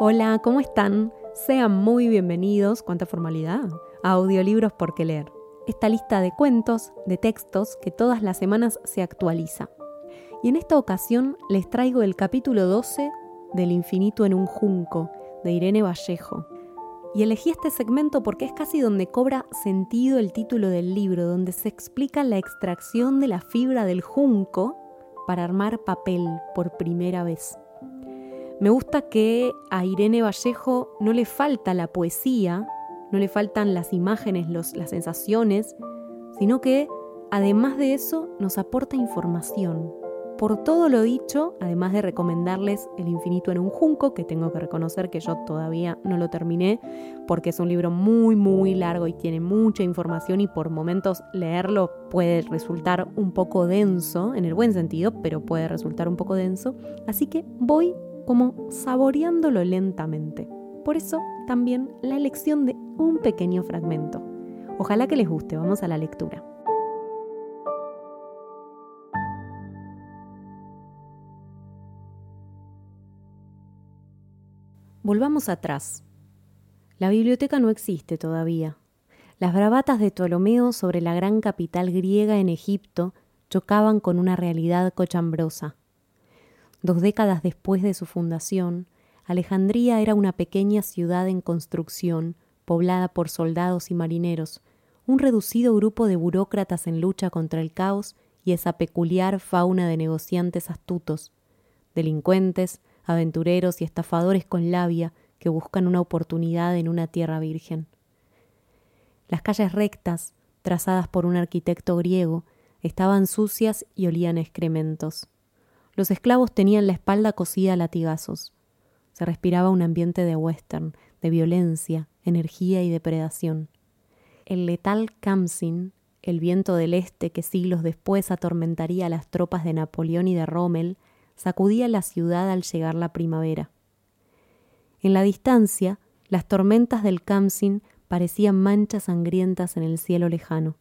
Hola, ¿cómo están? Sean muy bienvenidos, cuánta formalidad, a Audiolibros por qué leer. Esta lista de cuentos, de textos que todas las semanas se actualiza. Y en esta ocasión les traigo el capítulo 12 del infinito en un junco, de Irene Vallejo. Y elegí este segmento porque es casi donde cobra sentido el título del libro, donde se explica la extracción de la fibra del junco para armar papel por primera vez. Me gusta que a Irene Vallejo no le falta la poesía, no le faltan las imágenes, las sensaciones, sino que además de eso nos aporta información. Por todo lo dicho, además de recomendarles El infinito en un junco, que tengo que reconocer que yo todavía no lo terminé, porque es un libro muy, muy largo y tiene mucha información y por momentos leerlo puede resultar un poco denso, en el buen sentido, pero puede resultar un poco denso. Así que voy como saboreándolo lentamente. Por eso también la elección de un pequeño fragmento. Ojalá que les guste, vamos a la lectura. Volvamos atrás. La biblioteca no existe todavía. Las bravatas de Ptolomeo sobre la gran capital griega en Egipto chocaban con una realidad cochambrosa. Dos décadas después de su fundación, Alejandría era una pequeña ciudad en construcción, poblada por soldados y marineros, un reducido grupo de burócratas en lucha contra el caos y esa peculiar fauna de negociantes astutos, delincuentes, aventureros y estafadores con labia que buscan una oportunidad en una tierra virgen. Las calles rectas, trazadas por un arquitecto griego, estaban sucias y olían excrementos. Los esclavos tenían la espalda cosida a latigazos. Se respiraba un ambiente de western, de violencia, energía y depredación. El letal Kamsin, el viento del este que siglos después atormentaría a las tropas de Napoleón y de Rommel, sacudía la ciudad al llegar la primavera. En la distancia, las tormentas del Kamsin parecían manchas sangrientas en el cielo lejano.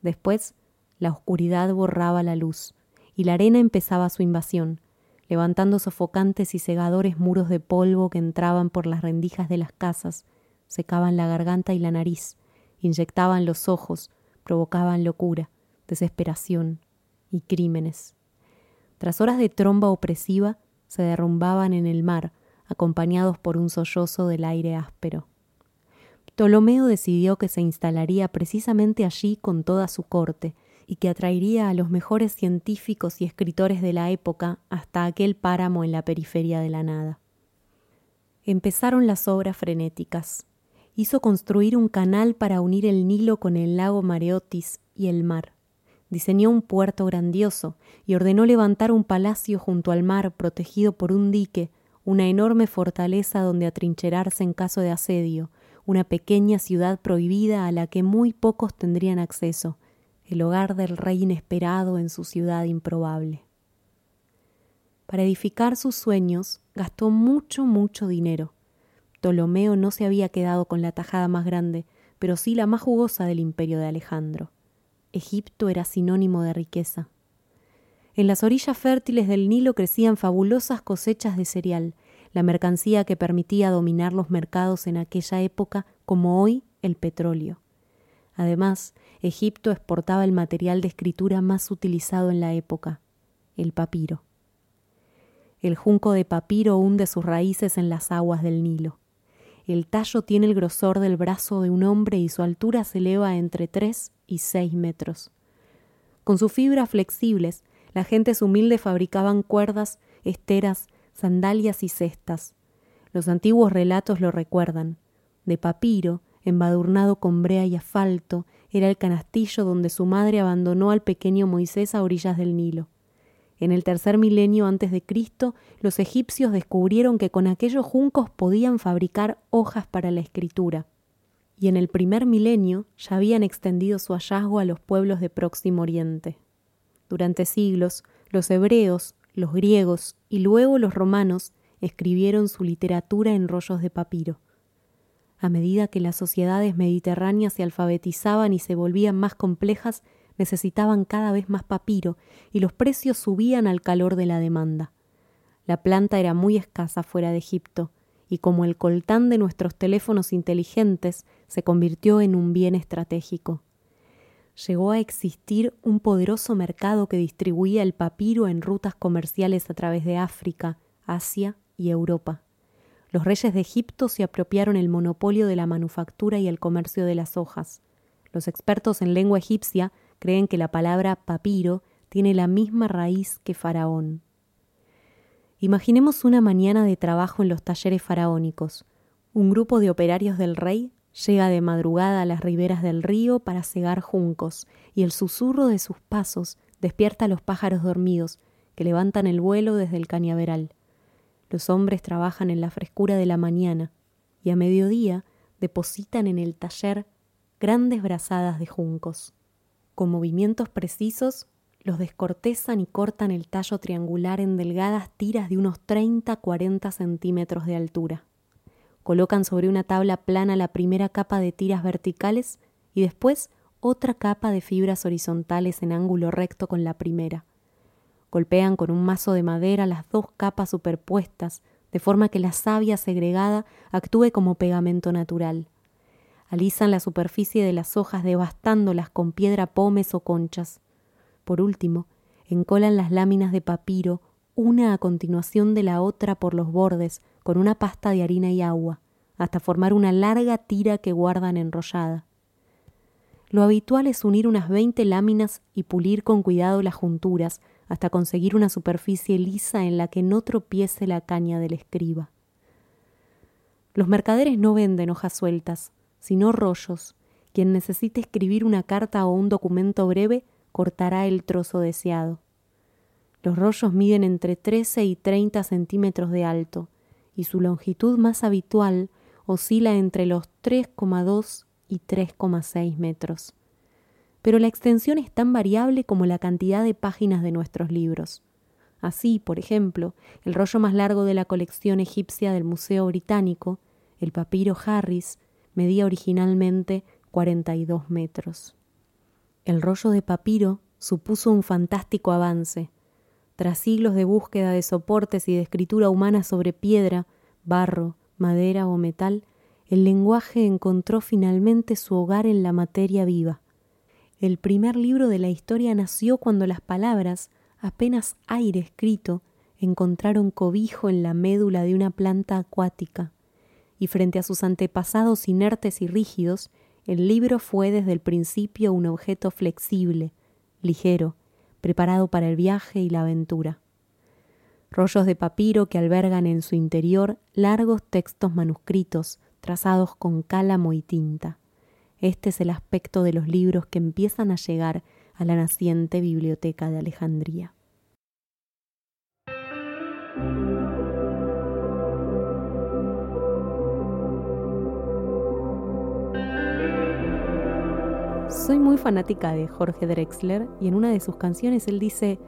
Después, la oscuridad borraba la luz, y la arena empezaba su invasión, levantando sofocantes y cegadores muros de polvo que entraban por las rendijas de las casas, secaban la garganta y la nariz, inyectaban los ojos, provocaban locura, desesperación y crímenes. Tras horas de tromba opresiva, se derrumbaban en el mar, acompañados por un sollozo del aire áspero. Ptolomeo decidió que se instalaría precisamente allí con toda su corte, y que atraería a los mejores científicos y escritores de la época hasta aquel páramo en la periferia de la nada. Empezaron las obras frenéticas. Hizo construir un canal para unir el Nilo con el lago Mareotis y el mar. Diseñó un puerto grandioso y ordenó levantar un palacio junto al mar protegido por un dique, una enorme fortaleza donde atrincherarse en caso de asedio, una pequeña ciudad prohibida a la que muy pocos tendrían acceso, el hogar del rey inesperado en su ciudad improbable. Para edificar sus sueños gastó mucho, mucho dinero. Ptolomeo no se había quedado con la tajada más grande, pero sí la más jugosa del imperio de Alejandro. Egipto era sinónimo de riqueza. En las orillas fértiles del Nilo crecían fabulosas cosechas de cereal, la mercancía que permitía dominar los mercados en aquella época como hoy el petróleo. Además, Egipto exportaba el material de escritura más utilizado en la época, el papiro. El junco de papiro hunde sus raíces en las aguas del Nilo. El tallo tiene el grosor del brazo de un hombre y su altura se eleva entre tres y seis metros. Con sus fibras flexibles, las gentes humildes fabricaban cuerdas, esteras, sandalias y cestas. Los antiguos relatos lo recuerdan. De papiro, embadurnado con brea y asfalto, era el canastillo donde su madre abandonó al pequeño Moisés a orillas del Nilo. En el tercer milenio antes de Cristo, los egipcios descubrieron que con aquellos juncos podían fabricar hojas para la escritura. Y en el primer milenio ya habían extendido su hallazgo a los pueblos de Próximo Oriente. Durante siglos, los hebreos, los griegos y luego los romanos escribieron su literatura en rollos de papiro. A medida que las sociedades mediterráneas se alfabetizaban y se volvían más complejas, necesitaban cada vez más papiro y los precios subían al calor de la demanda. La planta era muy escasa fuera de Egipto y como el coltán de nuestros teléfonos inteligentes se convirtió en un bien estratégico. Llegó a existir un poderoso mercado que distribuía el papiro en rutas comerciales a través de África, Asia y Europa. Los reyes de Egipto se apropiaron el monopolio de la manufactura y el comercio de las hojas. Los expertos en lengua egipcia creen que la palabra papiro tiene la misma raíz que faraón. Imaginemos una mañana de trabajo en los talleres faraónicos. Un grupo de operarios del rey llega de madrugada a las riberas del río para cegar juncos, y el susurro de sus pasos despierta a los pájaros dormidos, que levantan el vuelo desde el cañaveral. Los hombres trabajan en la frescura de la mañana y a mediodía depositan en el taller grandes brazadas de juncos. Con movimientos precisos los descortezan y cortan el tallo triangular en delgadas tiras de unos 30-40 centímetros de altura. Colocan sobre una tabla plana la primera capa de tiras verticales y después otra capa de fibras horizontales en ángulo recto con la primera. Golpean con un mazo de madera las dos capas superpuestas, de forma que la savia segregada actúe como pegamento natural. Alisan la superficie de las hojas devastándolas con piedra pomes o conchas. Por último, encolan las láminas de papiro una a continuación de la otra por los bordes con una pasta de harina y agua, hasta formar una larga tira que guardan enrollada. Lo habitual es unir unas veinte láminas y pulir con cuidado las junturas hasta conseguir una superficie lisa en la que no tropiece la caña del escriba. Los mercaderes no venden hojas sueltas, sino rollos. Quien necesite escribir una carta o un documento breve cortará el trozo deseado. Los rollos miden entre 13 y 30 centímetros de alto, y su longitud más habitual oscila entre los 3,2 y 3,6 metros pero la extensión es tan variable como la cantidad de páginas de nuestros libros. Así, por ejemplo, el rollo más largo de la colección egipcia del Museo Británico, el papiro Harris, medía originalmente 42 metros. El rollo de papiro supuso un fantástico avance. Tras siglos de búsqueda de soportes y de escritura humana sobre piedra, barro, madera o metal, el lenguaje encontró finalmente su hogar en la materia viva. El primer libro de la historia nació cuando las palabras, apenas aire escrito, encontraron cobijo en la médula de una planta acuática, y frente a sus antepasados inertes y rígidos, el libro fue desde el principio un objeto flexible, ligero, preparado para el viaje y la aventura. Rollos de papiro que albergan en su interior largos textos manuscritos trazados con cálamo y tinta. Este es el aspecto de los libros que empiezan a llegar a la naciente biblioteca de Alejandría. Soy muy fanática de Jorge Drexler y en una de sus canciones él dice,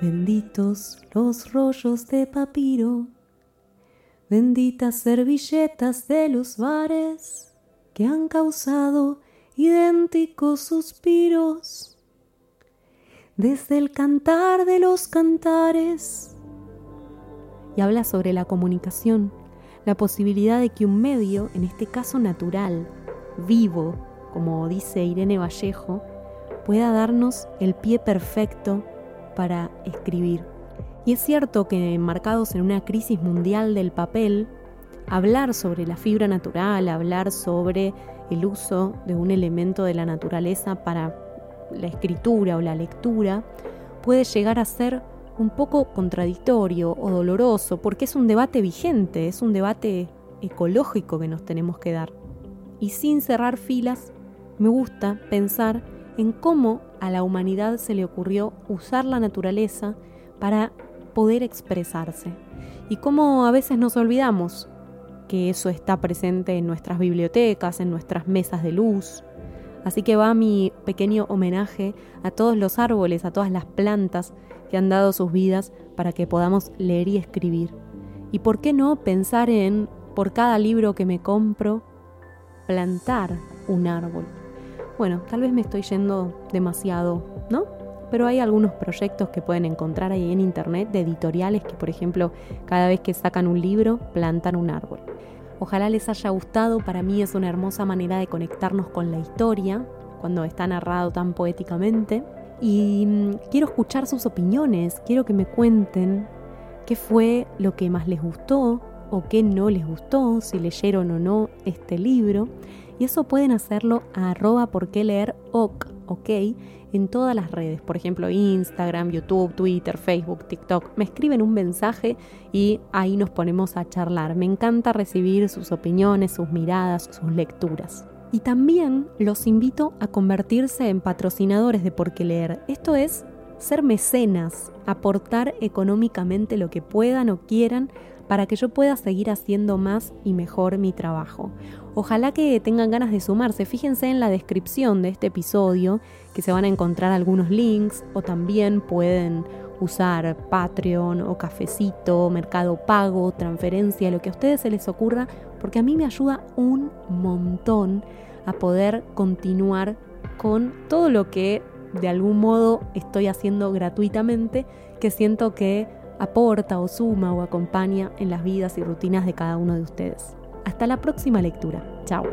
benditos los rollos de papiro, benditas servilletas de los bares que han causado idénticos suspiros desde el cantar de los cantares. Y habla sobre la comunicación, la posibilidad de que un medio, en este caso natural, vivo, como dice Irene Vallejo, pueda darnos el pie perfecto para escribir. Y es cierto que enmarcados en una crisis mundial del papel, hablar sobre la fibra natural, hablar sobre el uso de un elemento de la naturaleza para la escritura o la lectura, puede llegar a ser un poco contradictorio o doloroso, porque es un debate vigente, es un debate ecológico que nos tenemos que dar. Y sin cerrar filas, me gusta pensar en cómo a la humanidad se le ocurrió usar la naturaleza para poder expresarse. Y cómo a veces nos olvidamos que eso está presente en nuestras bibliotecas, en nuestras mesas de luz. Así que va mi pequeño homenaje a todos los árboles, a todas las plantas que han dado sus vidas para que podamos leer y escribir. Y por qué no pensar en, por cada libro que me compro, plantar un árbol. Bueno, tal vez me estoy yendo demasiado, ¿no? Pero hay algunos proyectos que pueden encontrar ahí en internet de editoriales que, por ejemplo, cada vez que sacan un libro, plantan un árbol. Ojalá les haya gustado, para mí es una hermosa manera de conectarnos con la historia, cuando está narrado tan poéticamente. Y mm, quiero escuchar sus opiniones, quiero que me cuenten qué fue lo que más les gustó o qué no les gustó, si leyeron o no este libro. Y eso pueden hacerlo a arroba por qué leer ok, ok, en todas las redes, por ejemplo Instagram, YouTube, Twitter, Facebook, TikTok. Me escriben un mensaje y ahí nos ponemos a charlar. Me encanta recibir sus opiniones, sus miradas, sus lecturas. Y también los invito a convertirse en patrocinadores de Por qué leer. Esto es ser mecenas, aportar económicamente lo que puedan o quieran para que yo pueda seguir haciendo más y mejor mi trabajo. Ojalá que tengan ganas de sumarse. Fíjense en la descripción de este episodio que se van a encontrar algunos links o también pueden usar Patreon o Cafecito, Mercado Pago, transferencia, lo que a ustedes se les ocurra, porque a mí me ayuda un montón a poder continuar con todo lo que de algún modo estoy haciendo gratuitamente, que siento que aporta o suma o acompaña en las vidas y rutinas de cada uno de ustedes. Hasta la próxima lectura. Chao.